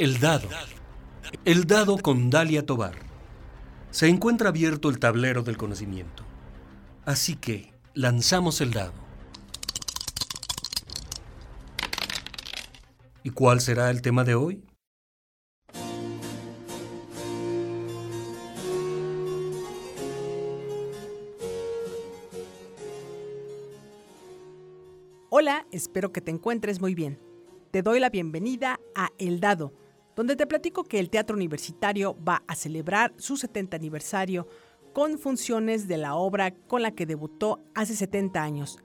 El dado. El dado con Dalia Tobar. Se encuentra abierto el tablero del conocimiento. Así que lanzamos el dado. ¿Y cuál será el tema de hoy? Hola, espero que te encuentres muy bien. Te doy la bienvenida a El Dado, donde te platico que el Teatro Universitario va a celebrar su 70 aniversario con funciones de la obra con la que debutó hace 70 años.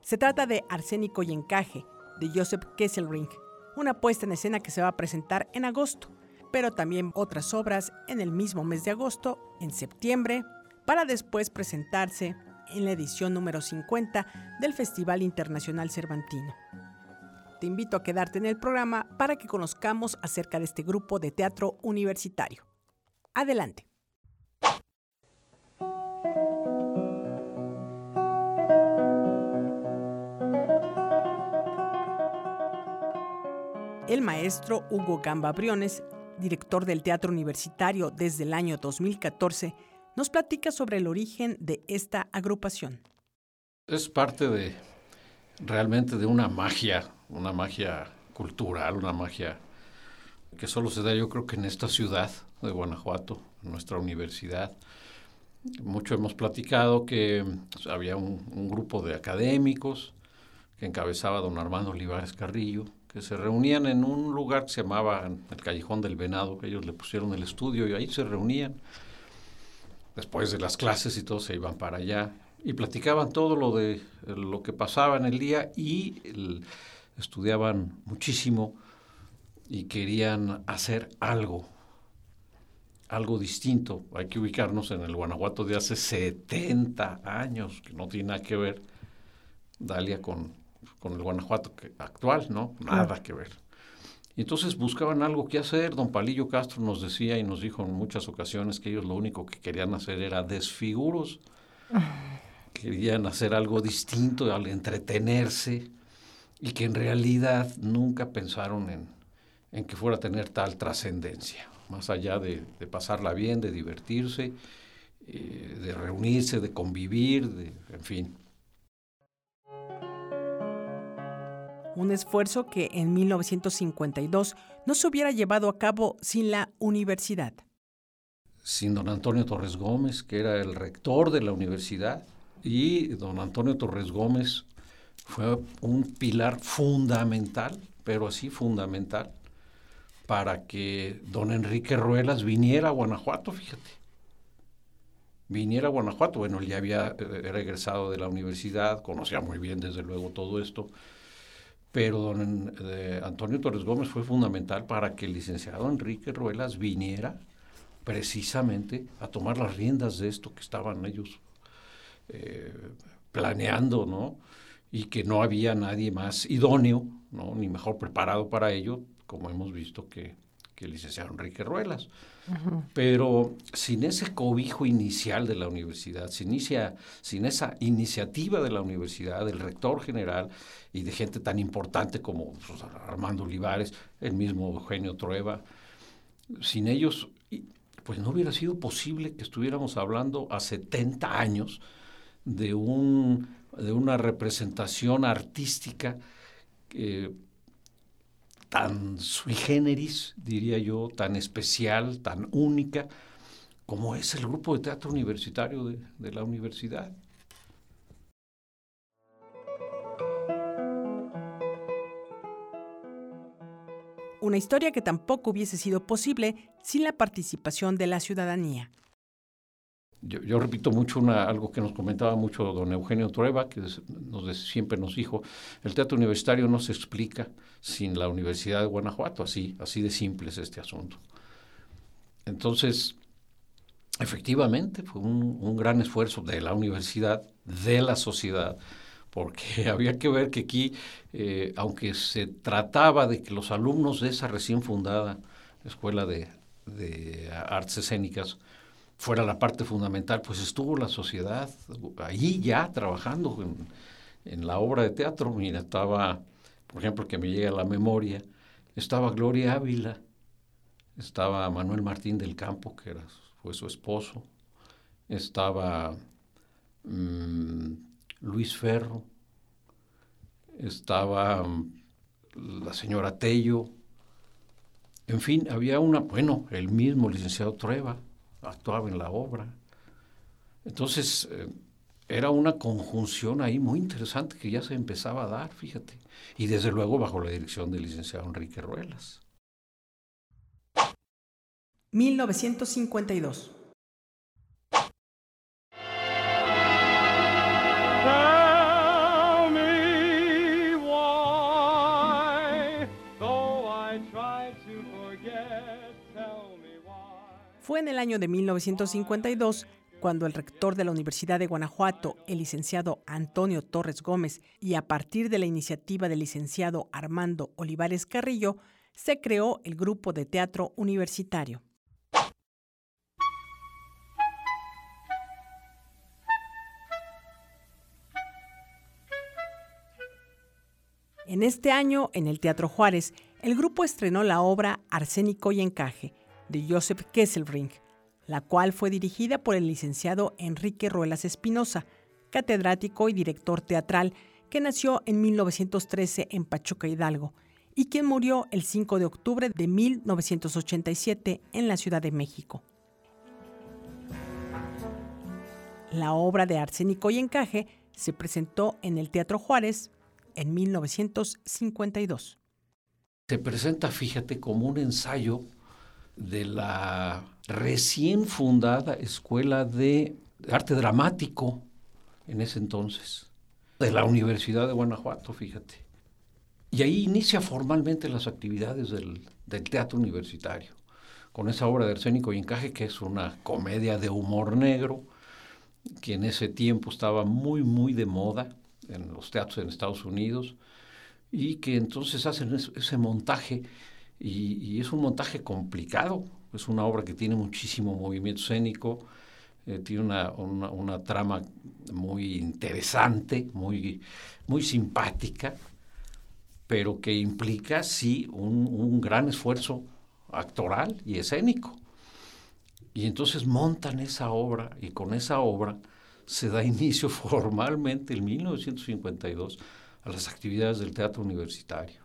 Se trata de Arsénico y Encaje, de Joseph Kesselring, una puesta en escena que se va a presentar en agosto, pero también otras obras en el mismo mes de agosto, en septiembre, para después presentarse en la edición número 50 del Festival Internacional Cervantino. Te invito a quedarte en el programa para que conozcamos acerca de este grupo de teatro universitario. Adelante. El maestro Hugo Gamba Briones, director del Teatro Universitario desde el año 2014, nos platica sobre el origen de esta agrupación. Es parte de realmente de una magia, una magia cultural, una magia que solo se da yo creo que en esta ciudad de Guanajuato, en nuestra universidad. Mucho hemos platicado que pues, había un, grupo de académicos que encabezaba don Armando Olivares Carrillo, que se reunían en un lugar que se llamaba el Callejón del Venado, que ellos le pusieron el estudio y ahí se reunían después de las clases y todo se iban para allá y platicaban todo lo de lo que pasaba en el día y estudiaban muchísimo y querían hacer algo, algo distinto. Hay que ubicarnos en el Guanajuato de hace 70 años, que no tiene nada que ver, Dalia, con, con el Guanajuato actual, ¿no? Nada que ver. Y entonces buscaban algo que hacer. Don Palillo Castro nos decía y nos dijo en muchas ocasiones que ellos lo único que querían hacer era desfiguros. Querían hacer algo distinto al entretenerse y que en realidad nunca pensaron en, en que fuera a tener tal trascendencia, más allá de, de, pasarla bien, de divertirse, eh, de reunirse, de convivir, de, en fin. un esfuerzo que en 1952 no se hubiera llevado a cabo sin la universidad. Sin don Antonio Torres Gómez, que era el rector de la universidad, y don Antonio Torres Gómez fue un pilar fundamental, pero así fundamental, para que don Enrique Ruelas viniera a Guanajuato, fíjate. Viniera a Guanajuato, bueno, él ya había, eh, era egresado de la universidad, conocía muy bien desde luego todo esto, pero don eh, Antonio Torres Gómez fue fundamental para que el licenciado Enrique Ruelas viniera precisamente a tomar las riendas de esto que estaban ellos eh, planeando, ¿no? Y que no había nadie más idóneo, ¿no? Ni mejor preparado para ello, como hemos visto que, que el licenciado Enrique Ruelas. Pero sin ese cobijo inicial de la universidad, sin, inicia, sin esa iniciativa de la universidad, del rector general y de gente tan importante como pues, Armando Olivares, el mismo Eugenio Trueba, sin ellos, pues no hubiera sido posible que estuviéramos hablando a 70 años de, un, de una representación artística que tan sui generis, diría yo, tan especial, tan única, como es el grupo de teatro universitario de, de la universidad. Una historia que tampoco hubiese sido posible sin la participación de la ciudadanía. Yo, repito mucho una, algo que nos comentaba mucho don Eugenio Trueba, que siempre nos dijo, el teatro universitario no se explica sin la Universidad de Guanajuato, así, así de simple es este asunto. Entonces, efectivamente, fue un, gran esfuerzo de la universidad, de la sociedad, porque había que ver que aquí, eh, aunque se trataba de que los alumnos de esa recién fundada Escuela de Artes Escénicas, fuera la parte fundamental, pues estuvo la sociedad ahí ya trabajando en, en, la obra de teatro. Mira, estaba, por ejemplo, que me llega a la memoria, estaba Gloria Ávila, estaba Manuel Martín del Campo, que era, fue su esposo, estaba mm, Luis Ferro, estaba mm, la señora Tello, en fin, había una, bueno, el mismo licenciado Trueba actuaba en la obra. Entonces, eh, era una conjunción ahí muy interesante que ya se empezaba a dar, fíjate. Y desde luego bajo la dirección del licenciado Enrique Ruelas. 1952. Fue en el año de 1952 cuando el rector de la Universidad de Guanajuato, el licenciado Antonio Torres Gómez, y a partir de la iniciativa del licenciado Armando Olivares Carrillo, se creó el grupo de teatro universitario. En este año, en el Teatro Juárez, el grupo estrenó la obra Arsénico y Encaje, de Joseph Kesselring, la cual fue dirigida por el licenciado Enrique Ruelas Espinosa, catedrático y director teatral que nació en 1913 en Pachuca Hidalgo y quien murió el 5 de octubre de 1987 en la Ciudad de México. La obra de Arsénico y Encaje se presentó en el Teatro Juárez en 1952. Se presenta, fíjate, como un ensayo de la recién fundada Escuela de Arte Dramático en ese entonces, de la Universidad de Guanajuato, fíjate. Y ahí inicia formalmente las actividades del, teatro universitario, con esa obra de Arsénico y Encaje, que es una comedia de humor negro, que en ese tiempo estaba muy, muy de moda en los teatros en Estados Unidos, y que entonces hacen ese montaje y, es un montaje complicado, es una obra que tiene muchísimo movimiento escénico, eh, tiene una, una, trama muy interesante, muy, muy simpática, pero que implica, sí, un, un gran esfuerzo actoral y escénico. Y entonces montan esa obra y con esa obra se da inicio formalmente en 1952 a las actividades del teatro universitario.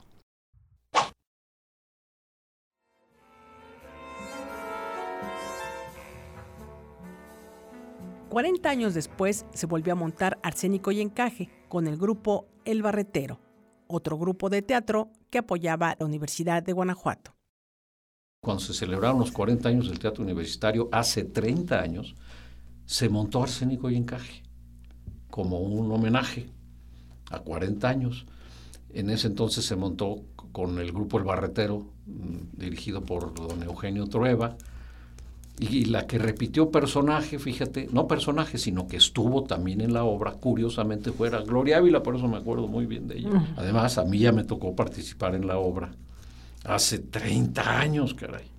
40 años después se volvió a montar Arsénico y Encaje con el grupo El Barretero, otro grupo de teatro que apoyaba la Universidad de Guanajuato. Cuando se celebraron los 40 años del teatro universitario, hace 30 años, se montó Arsénico y Encaje como un homenaje a 40 años. En ese entonces se montó con el grupo El Barretero, mm, dirigido por don Eugenio Trueba, y la que repitió personaje, fíjate, no personaje, sino que estuvo también en la obra, curiosamente fuera Gloria Ávila, por eso me acuerdo muy bien de ella. Además, a mí ya me tocó participar en la obra hace 30 años, caray.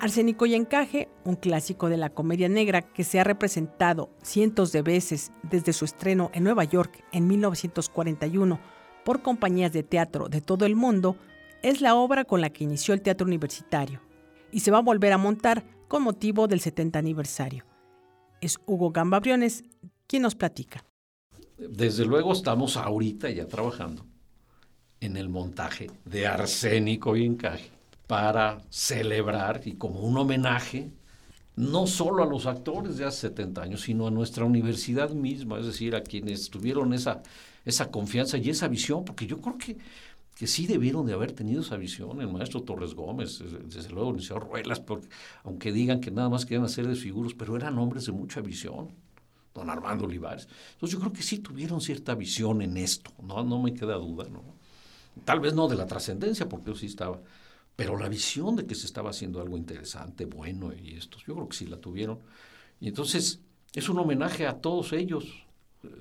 Arsénico y Encaje, un clásico de la comedia negra que se ha representado cientos de veces desde su estreno en Nueva York en 1941 por compañías de teatro de todo el mundo, es la obra con la que inició el teatro universitario y se va a volver a montar con motivo del 70 aniversario. Es Hugo Gamba Briones quien nos platica. Desde luego estamos ahorita ya trabajando en el montaje de Arsénico y Encaje para celebrar y como un homenaje no solo a los actores de hace 70 años, sino a nuestra universidad misma, es decir, a quienes tuvieron esa, esa confianza y esa visión, porque yo creo que que sí debieron de haber tenido esa visión, el maestro Torres Gómez, desde luego el señor Ruelas, porque, aunque digan que nada más querían hacer desfiguros, pero eran hombres de mucha visión, don Armando Olivares. Entonces yo creo que sí tuvieron cierta visión en esto, no, no me queda duda, ¿no? Tal vez no de la trascendencia, porque yo sí estaba, pero la visión de que se estaba haciendo algo interesante, bueno y esto, yo creo que sí la tuvieron. Y entonces es un homenaje a todos ellos,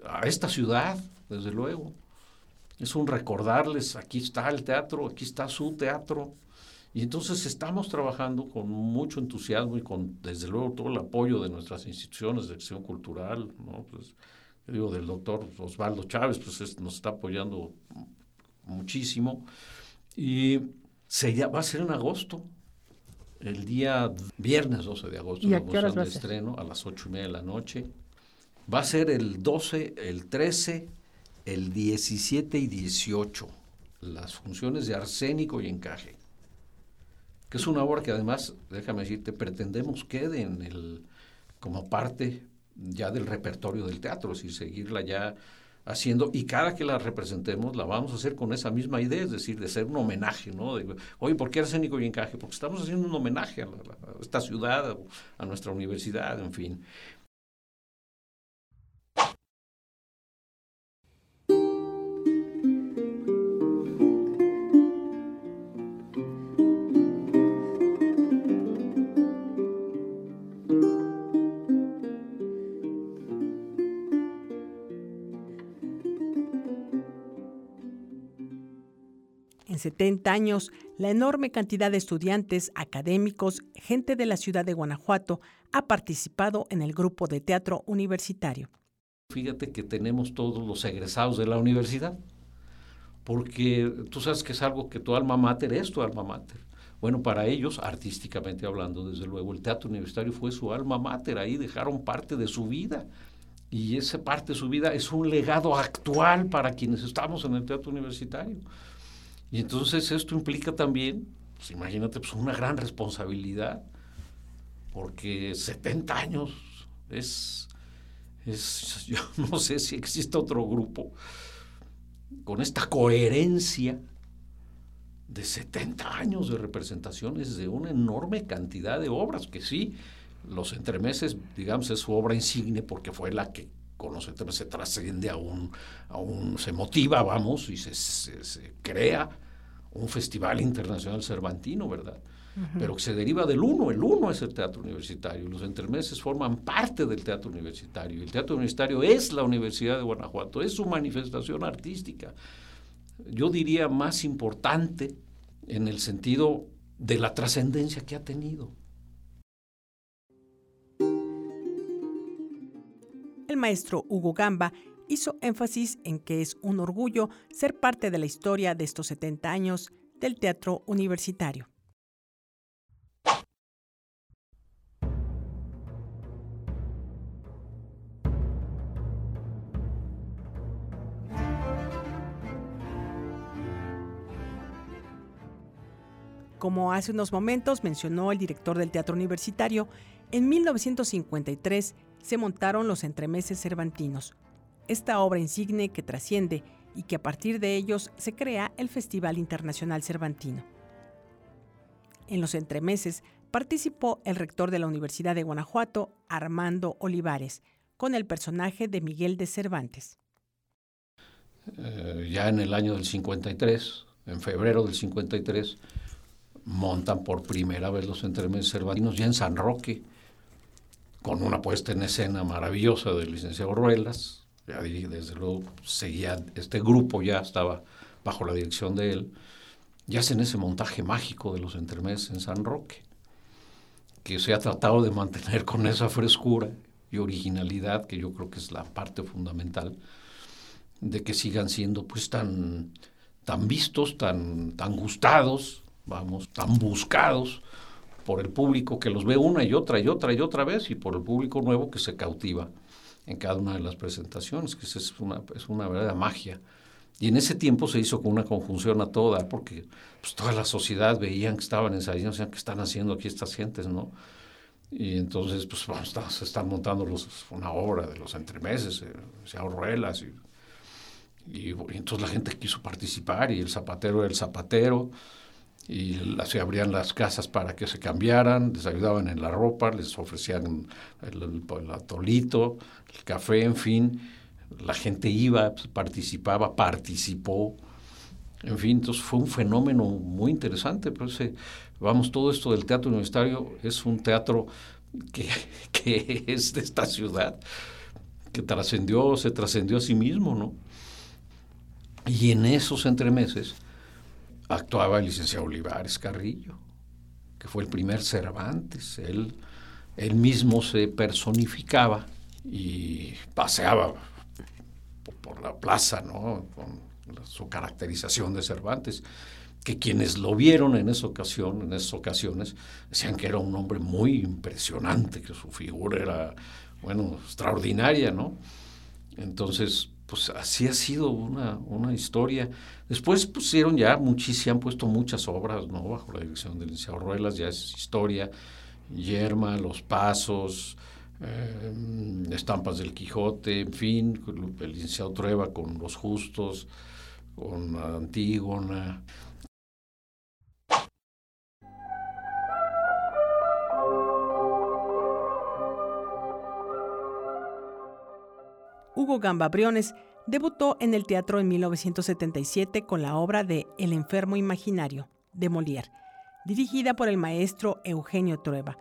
a esta ciudad, desde luego es un recordarles, aquí está el teatro, aquí está su teatro. Y entonces estamos trabajando con mucho entusiasmo y con, desde luego, todo el apoyo de nuestras instituciones de acción cultural, ¿no? Pues, digo, del doctor Osvaldo Chávez, pues nos está apoyando muchísimo. Y se, va a ser en agosto, el día viernes 12 de agosto, ¿Y a qué horas va a estreno, a las 8 y media de la noche. Va a ser el 12, el 13, el 17 y 18, las funciones de arsénico y encaje. Que es una obra que además, déjame decirte, pretendemos quede en el, como parte ya del repertorio del teatro, es decir, seguirla ya haciendo, y cada que la representemos la vamos a hacer con esa misma idea, es decir, de ser un homenaje, ¿no? De, Oye, ¿por qué arsénico y encaje? Porque estamos haciendo un homenaje a, a esta ciudad, a nuestra universidad, en fin. 70 años, la enorme cantidad de estudiantes, académicos, gente de la ciudad de Guanajuato ha participado en el grupo de teatro universitario. Fíjate que tenemos todos los egresados de la universidad, porque tú sabes que es algo que tu alma mater es tu alma mater. Bueno, para ellos, artísticamente hablando, desde luego, el teatro universitario fue su alma mater, ahí dejaron parte de su vida. Y esa parte de su vida es un legado actual para quienes estamos en el teatro universitario. Y entonces esto implica también, pues imagínate, pues una gran responsabilidad, porque 70 años es, es, yo no sé si existe otro grupo con esta coherencia de 70 años de representaciones de una enorme cantidad de obras, que sí, los entremeses, digamos, es su obra insigne porque fue la que con los entremeses se trasciende a un, a un se motiva, vamos, y se, se crea un festival internacional cervantino, ¿verdad? Pero que se deriva del uno, el uno es el teatro universitario, los entremeses forman parte del teatro universitario, el teatro universitario es la Universidad de Guanajuato, es su manifestación artística, yo diría más importante en el sentido de la trascendencia que ha tenido. El maestro Hugo Gamba hizo énfasis en que es un orgullo ser parte de la historia de estos 70 años del teatro universitario. Como hace unos momentos mencionó el director del Teatro Universitario, en 1953 se montaron los entremeses cervantinos, esta obra insigne que trasciende y que a partir de ellos se crea el Festival Internacional Cervantino. En los entremeses participó el rector de la Universidad de Guanajuato, Armando Olivares, con el personaje de Miguel de Cervantes. Eh, ya en el año del 53, en febrero del 53, montan por primera vez los entremeses cervantinos ya en San Roque, con una puesta en escena maravillosa del licenciado Ruelas, ya desde luego seguía, este grupo ya estaba bajo la dirección de él, y hacen ese montaje mágico de los entremeses en San Roque, que se ha tratado de mantener con esa frescura y originalidad, que yo creo que es la parte fundamental, de que sigan siendo pues tan, tan vistos, tan, tan gustados, vamos, tan buscados por el público que los ve una y otra y otra y otra vez, y por el público nuevo que se cautiva en cada una de las presentaciones, que es una, es una verdadera magia. Y en ese tiempo se hizo con una conjunción a toda, porque pues, toda la sociedad veían que estaban ensayando, o ¿qué están haciendo aquí estas gentes, no? Y entonces, pues, se están montando una obra de los entremeses, eh, se ahorrelas, y, y, y, entonces la gente quiso participar, y el zapatero era el zapatero, y se abrían las casas para que se cambiaran, les ayudaban en la ropa, les ofrecían el, el, atolito, el café, en fin. La gente iba, pues, participaba, participó. En fin, entonces fue un fenómeno muy interesante. Pues, eh, vamos, todo esto del teatro universitario es un teatro que, que es de esta ciudad, que trascendió, se trascendió a sí mismo, ¿no? Y en esos entremeses, actuaba el licenciado Olivares Carrillo, que fue el primer Cervantes. Él, él mismo se personificaba y paseaba por, la plaza, ¿no? Con su caracterización de Cervantes, que quienes lo vieron en esa ocasión, en esas ocasiones, decían que era un hombre muy impresionante, que su figura era, bueno, extraordinaria, ¿no? Entonces, pues así ha sido una, una historia. Después pusieron ya muchísimas, han puesto muchas obras, ¿no? Bajo la dirección del licenciado Ruelas, ya es historia, Yerma, Los Pasos, eh, Estampas del Quijote, en fin, el licenciado Trueba con Los Justos, con Antígona. Hugo Gamba Briones debutó en el teatro en 1977 con la obra de El enfermo imaginario, de Molière, dirigida por el maestro Eugenio Trueba.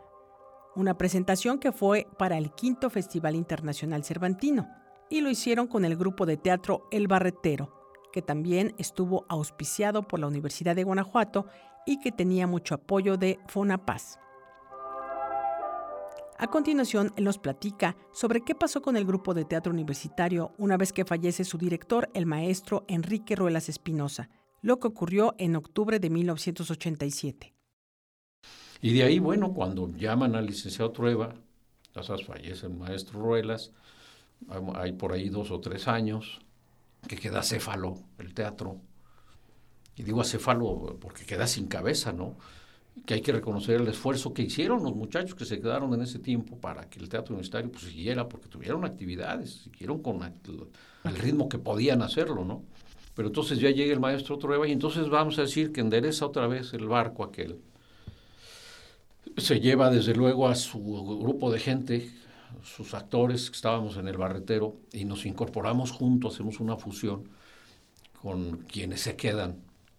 Una presentación que fue para el quinto Festival Internacional Cervantino, y lo hicieron con el grupo de teatro El Barretero, que también estuvo auspiciado por la Universidad de Guanajuato y que tenía mucho apoyo de Fonapaz. A continuación, él nos platica sobre qué pasó con el grupo de teatro universitario una vez que fallece su director, el maestro Enrique Ruelas Espinosa, lo que ocurrió en octubre de 1987. Y de ahí, bueno, cuando llaman al licenciado Trueba, ya sabes, fallece el maestro Ruelas, hay por ahí dos o tres años, que queda céfalo el teatro. Y digo acéfalo porque queda sin cabeza, ¿no? Que hay que reconocer el esfuerzo que hicieron los muchachos que se quedaron en ese tiempo para que el teatro universitario pues, siguiera, porque tuvieron actividades, siguieron con el ritmo que podían hacerlo, ¿no? Pero entonces ya llega el maestro Trueba y entonces vamos a decir que endereza otra vez el barco aquel. Se lleva desde luego a su grupo de gente, sus actores que estábamos en el barretero y nos incorporamos juntos, hacemos una fusión con quienes se quedan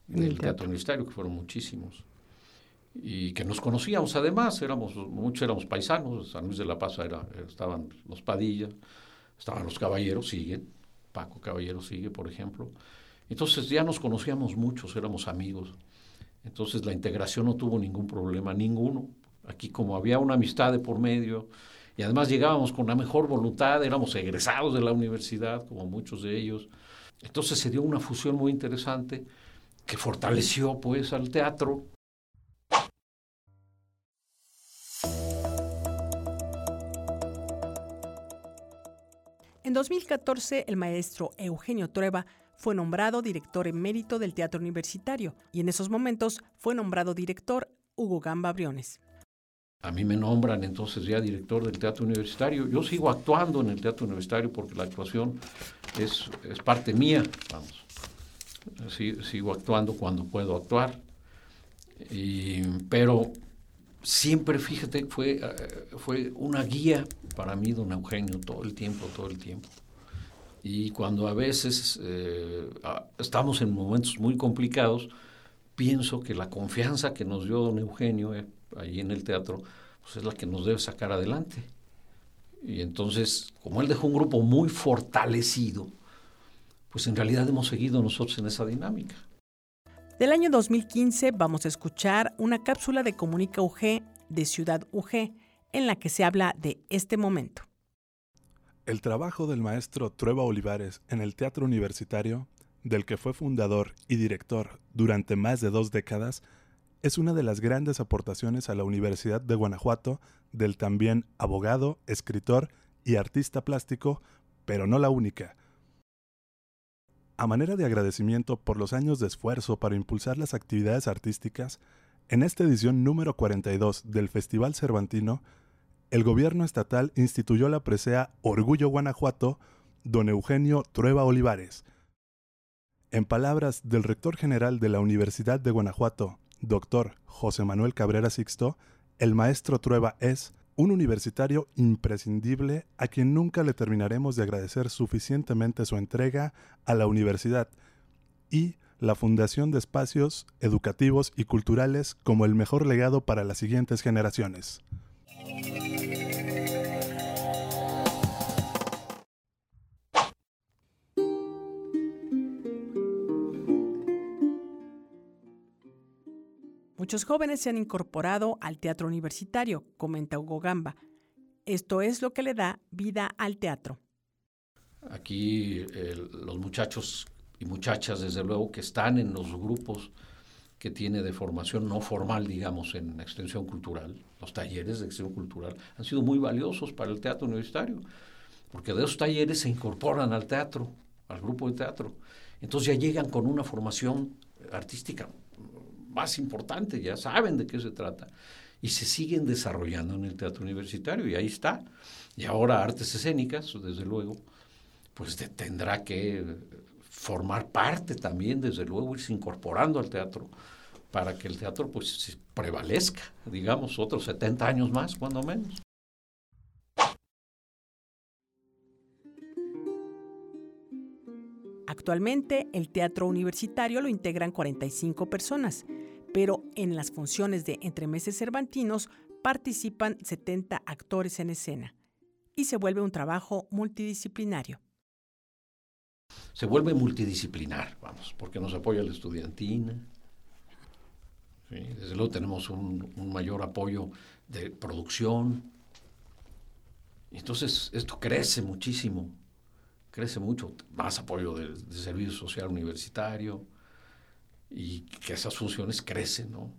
en el, teatro universitario, que fueron muchísimos y que nos conocíamos además, éramos, muchos éramos paisanos, San Luis de la Paz era, estaban los Padilla, estaban los Caballeros, siguen, Paco Caballero sigue, por ejemplo. Entonces ya nos conocíamos muchos, éramos amigos. Entonces la integración no tuvo ningún problema, ninguno. Aquí como había una amistad de por medio y además llegábamos con la mejor voluntad, éramos egresados de la universidad, como muchos de ellos. Entonces se dio una fusión muy interesante que fortaleció pues al teatro 2014, el maestro Eugenio Trueba fue nombrado director emérito del Teatro Universitario y en esos momentos fue nombrado director Hugo Gamba Briones. A mí me nombran entonces ya director del Teatro Universitario. Yo sigo actuando en el Teatro Universitario porque la actuación es, parte mía, vamos. sigo actuando cuando puedo actuar. Pero siempre, fíjate, fue, eh, fue una guía para mí, don Eugenio, todo el tiempo, todo el tiempo. Y cuando a veces eh, estamos en momentos muy complicados, pienso que la confianza que nos dio don Eugenio eh, ahí en el teatro, pues es la que nos debe sacar adelante. Y entonces, como él dejó un grupo muy fortalecido, pues en realidad hemos seguido nosotros en esa dinámica. Del año 2015 vamos a escuchar una cápsula de Comunica UG de Ciudad UG en la que se habla de este momento. El trabajo del maestro Trueba Olivares en el Teatro Universitario, del que fue fundador y director durante más de dos décadas, es una de las grandes aportaciones a la Universidad de Guanajuato del también abogado, escritor y artista plástico, pero no la única, a manera de agradecimiento por los años de esfuerzo para impulsar las actividades artísticas, en esta edición número 42 del Festival Cervantino, el gobierno estatal instituyó la presea Orgullo Guanajuato, don Eugenio Trueba Olivares. En palabras del rector general de la Universidad de Guanajuato, doctor José Manuel Cabrera Sixto, el maestro Trueba es un universitario imprescindible a quien nunca le terminaremos de agradecer suficientemente su entrega a la universidad y la fundación de espacios educativos y culturales como el mejor legado para las siguientes generaciones. Muchos jóvenes se han incorporado al teatro universitario, comenta Hugo Gamba. Esto es lo que le da vida al teatro. Aquí los muchachos y muchachas, desde luego, que están en los grupos que tiene de formación no formal, digamos, en extensión cultural. Los talleres de extensión cultural han sido muy valiosos para el teatro universitario, porque de esos talleres se incorporan al teatro, al grupo de teatro. Entonces ya llegan con una formación artística más importante, ya saben de qué se trata, y se siguen desarrollando en el teatro universitario, y ahí está. Y ahora artes escénicas, desde luego, pues tendrá que formar parte también, desde luego, irse incorporando al teatro para que el teatro pues prevalezca, digamos, otros 70 años más, cuando menos. Actualmente el teatro universitario lo integran 45 personas, pero en las funciones de entremeses cervantinos participan 70 actores en escena y se vuelve un trabajo multidisciplinario. Se vuelve multidisciplinar, vamos, porque nos apoya la estudiantina. desde luego tenemos un, mayor apoyo de producción. Entonces esto crece muchísimo, crece mucho, más apoyo de, servicio social universitario y que esas funciones crecen, ¿no?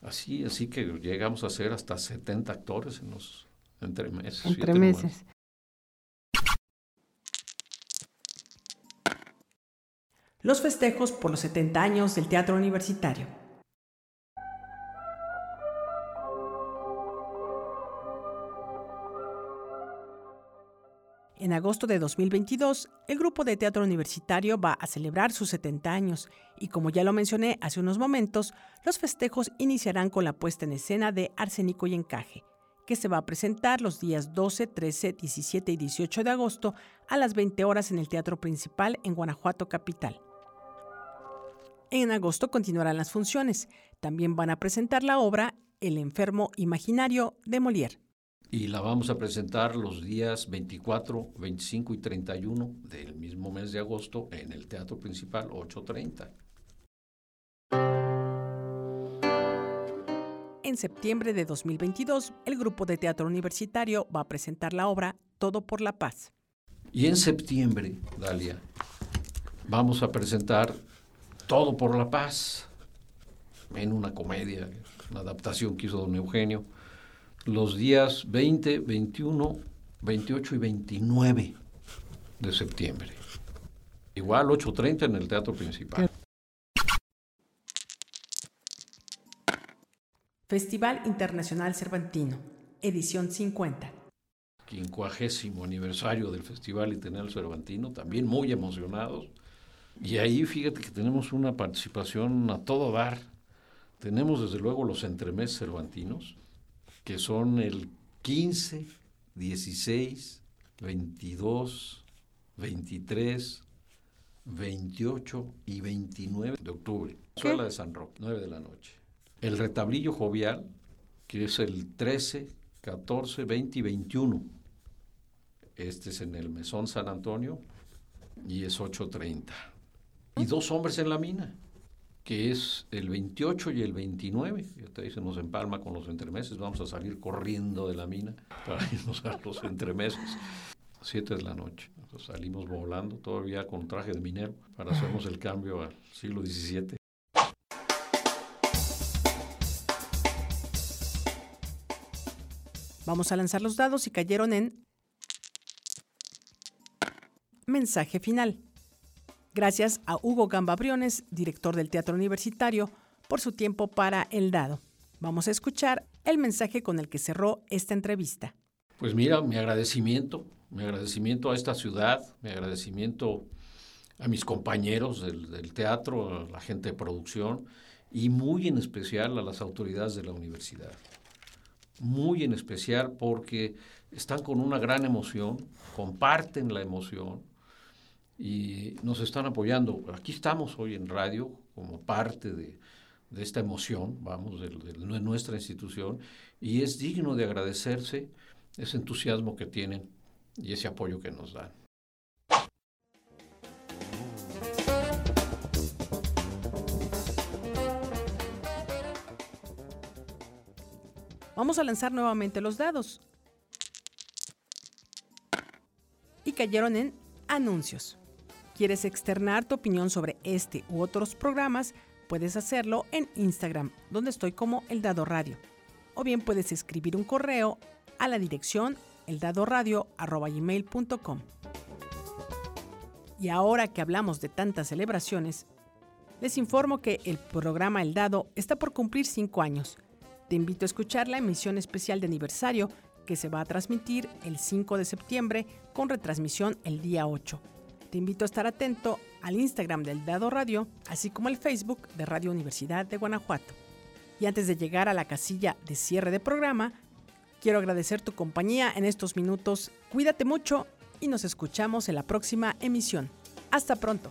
Así, así que llegamos a ser hasta 70 actores en los entremeses. Entre meses. los festejos por los 70 años del Teatro Universitario. En agosto de 2022, el grupo de teatro universitario va a celebrar sus 70 años y como ya lo mencioné hace unos momentos, los festejos iniciarán con la puesta en escena de Arsénico y Encaje, que se va a presentar los días 12, 13, 17 y 18 de agosto a las 20 horas en el Teatro Principal en Guanajuato Capital. En agosto continuarán las funciones. También van a presentar la obra El enfermo imaginario de Molière. Y la vamos a presentar los días 24, 25 y 31 del mismo mes de agosto en el Teatro Principal 830. En septiembre de 2022, el grupo de teatro universitario va a presentar la obra Todo por la Paz. Y en septiembre, Dalia, vamos a presentar todo por la paz, en una comedia, una adaptación que hizo don Eugenio, los días 20, 21, 28 y 29 de septiembre. Igual 8.30 en el Teatro Principal. Festival Internacional Cervantino, edición 50. Quincuagésimo aniversario del Festival Internacional Cervantino, también muy emocionados y ahí fíjate que tenemos una participación a todo dar. Tenemos desde luego los entremeses cervantinos, que son el 15, 16, 22, 23, 28 y 29 de octubre. Suela de San Roque, 9 de la noche. El retablillo jovial, que es el 13, 14, 20 y 21. Este es en el Mesón San Antonio y es 8.30 y dos hombres en la mina, que es el 28 y el 29. Ya te dicen, nos empalma con los entremeses, vamos a salir corriendo de la mina para irnos a los entremeses. Siete de la noche. Salimos volando todavía con traje de minero para hacernos el cambio al siglo XVII. Vamos a lanzar los dados y cayeron en mensaje final. Gracias a Hugo Gamba Briones, director del Teatro Universitario, por su tiempo para El Dado. Vamos a escuchar el mensaje con el que cerró esta entrevista. Pues mira, mi agradecimiento, mi agradecimiento a esta ciudad, mi agradecimiento a mis compañeros del, del, teatro, a la gente de producción y muy en especial a las autoridades de la universidad. Muy en especial porque están con una gran emoción, comparten la emoción y nos están apoyando. Aquí estamos hoy en radio como parte de, esta emoción, vamos, de, nuestra institución, y es digno de agradecerse ese entusiasmo que tienen y ese apoyo que nos dan. Vamos a lanzar nuevamente los dados. Y cayeron en anuncios. Quieres externar tu opinión sobre este u otros programas, puedes hacerlo en Instagram, donde estoy como El Dado Radio. O bien puedes escribir un correo a la dirección eldadoradio.com. Y ahora que hablamos de tantas celebraciones, les informo que el programa El Dado está por cumplir cinco años. Te invito a escuchar la emisión especial de aniversario que se va a transmitir el 5 de septiembre con retransmisión el día 8. Te invito a estar atento al Instagram del Dado Radio, así como al Facebook de Radio Universidad de Guanajuato. Y antes de llegar a la casilla de cierre de programa, quiero agradecer tu compañía en estos minutos. Cuídate mucho y nos escuchamos en la próxima emisión. Hasta pronto.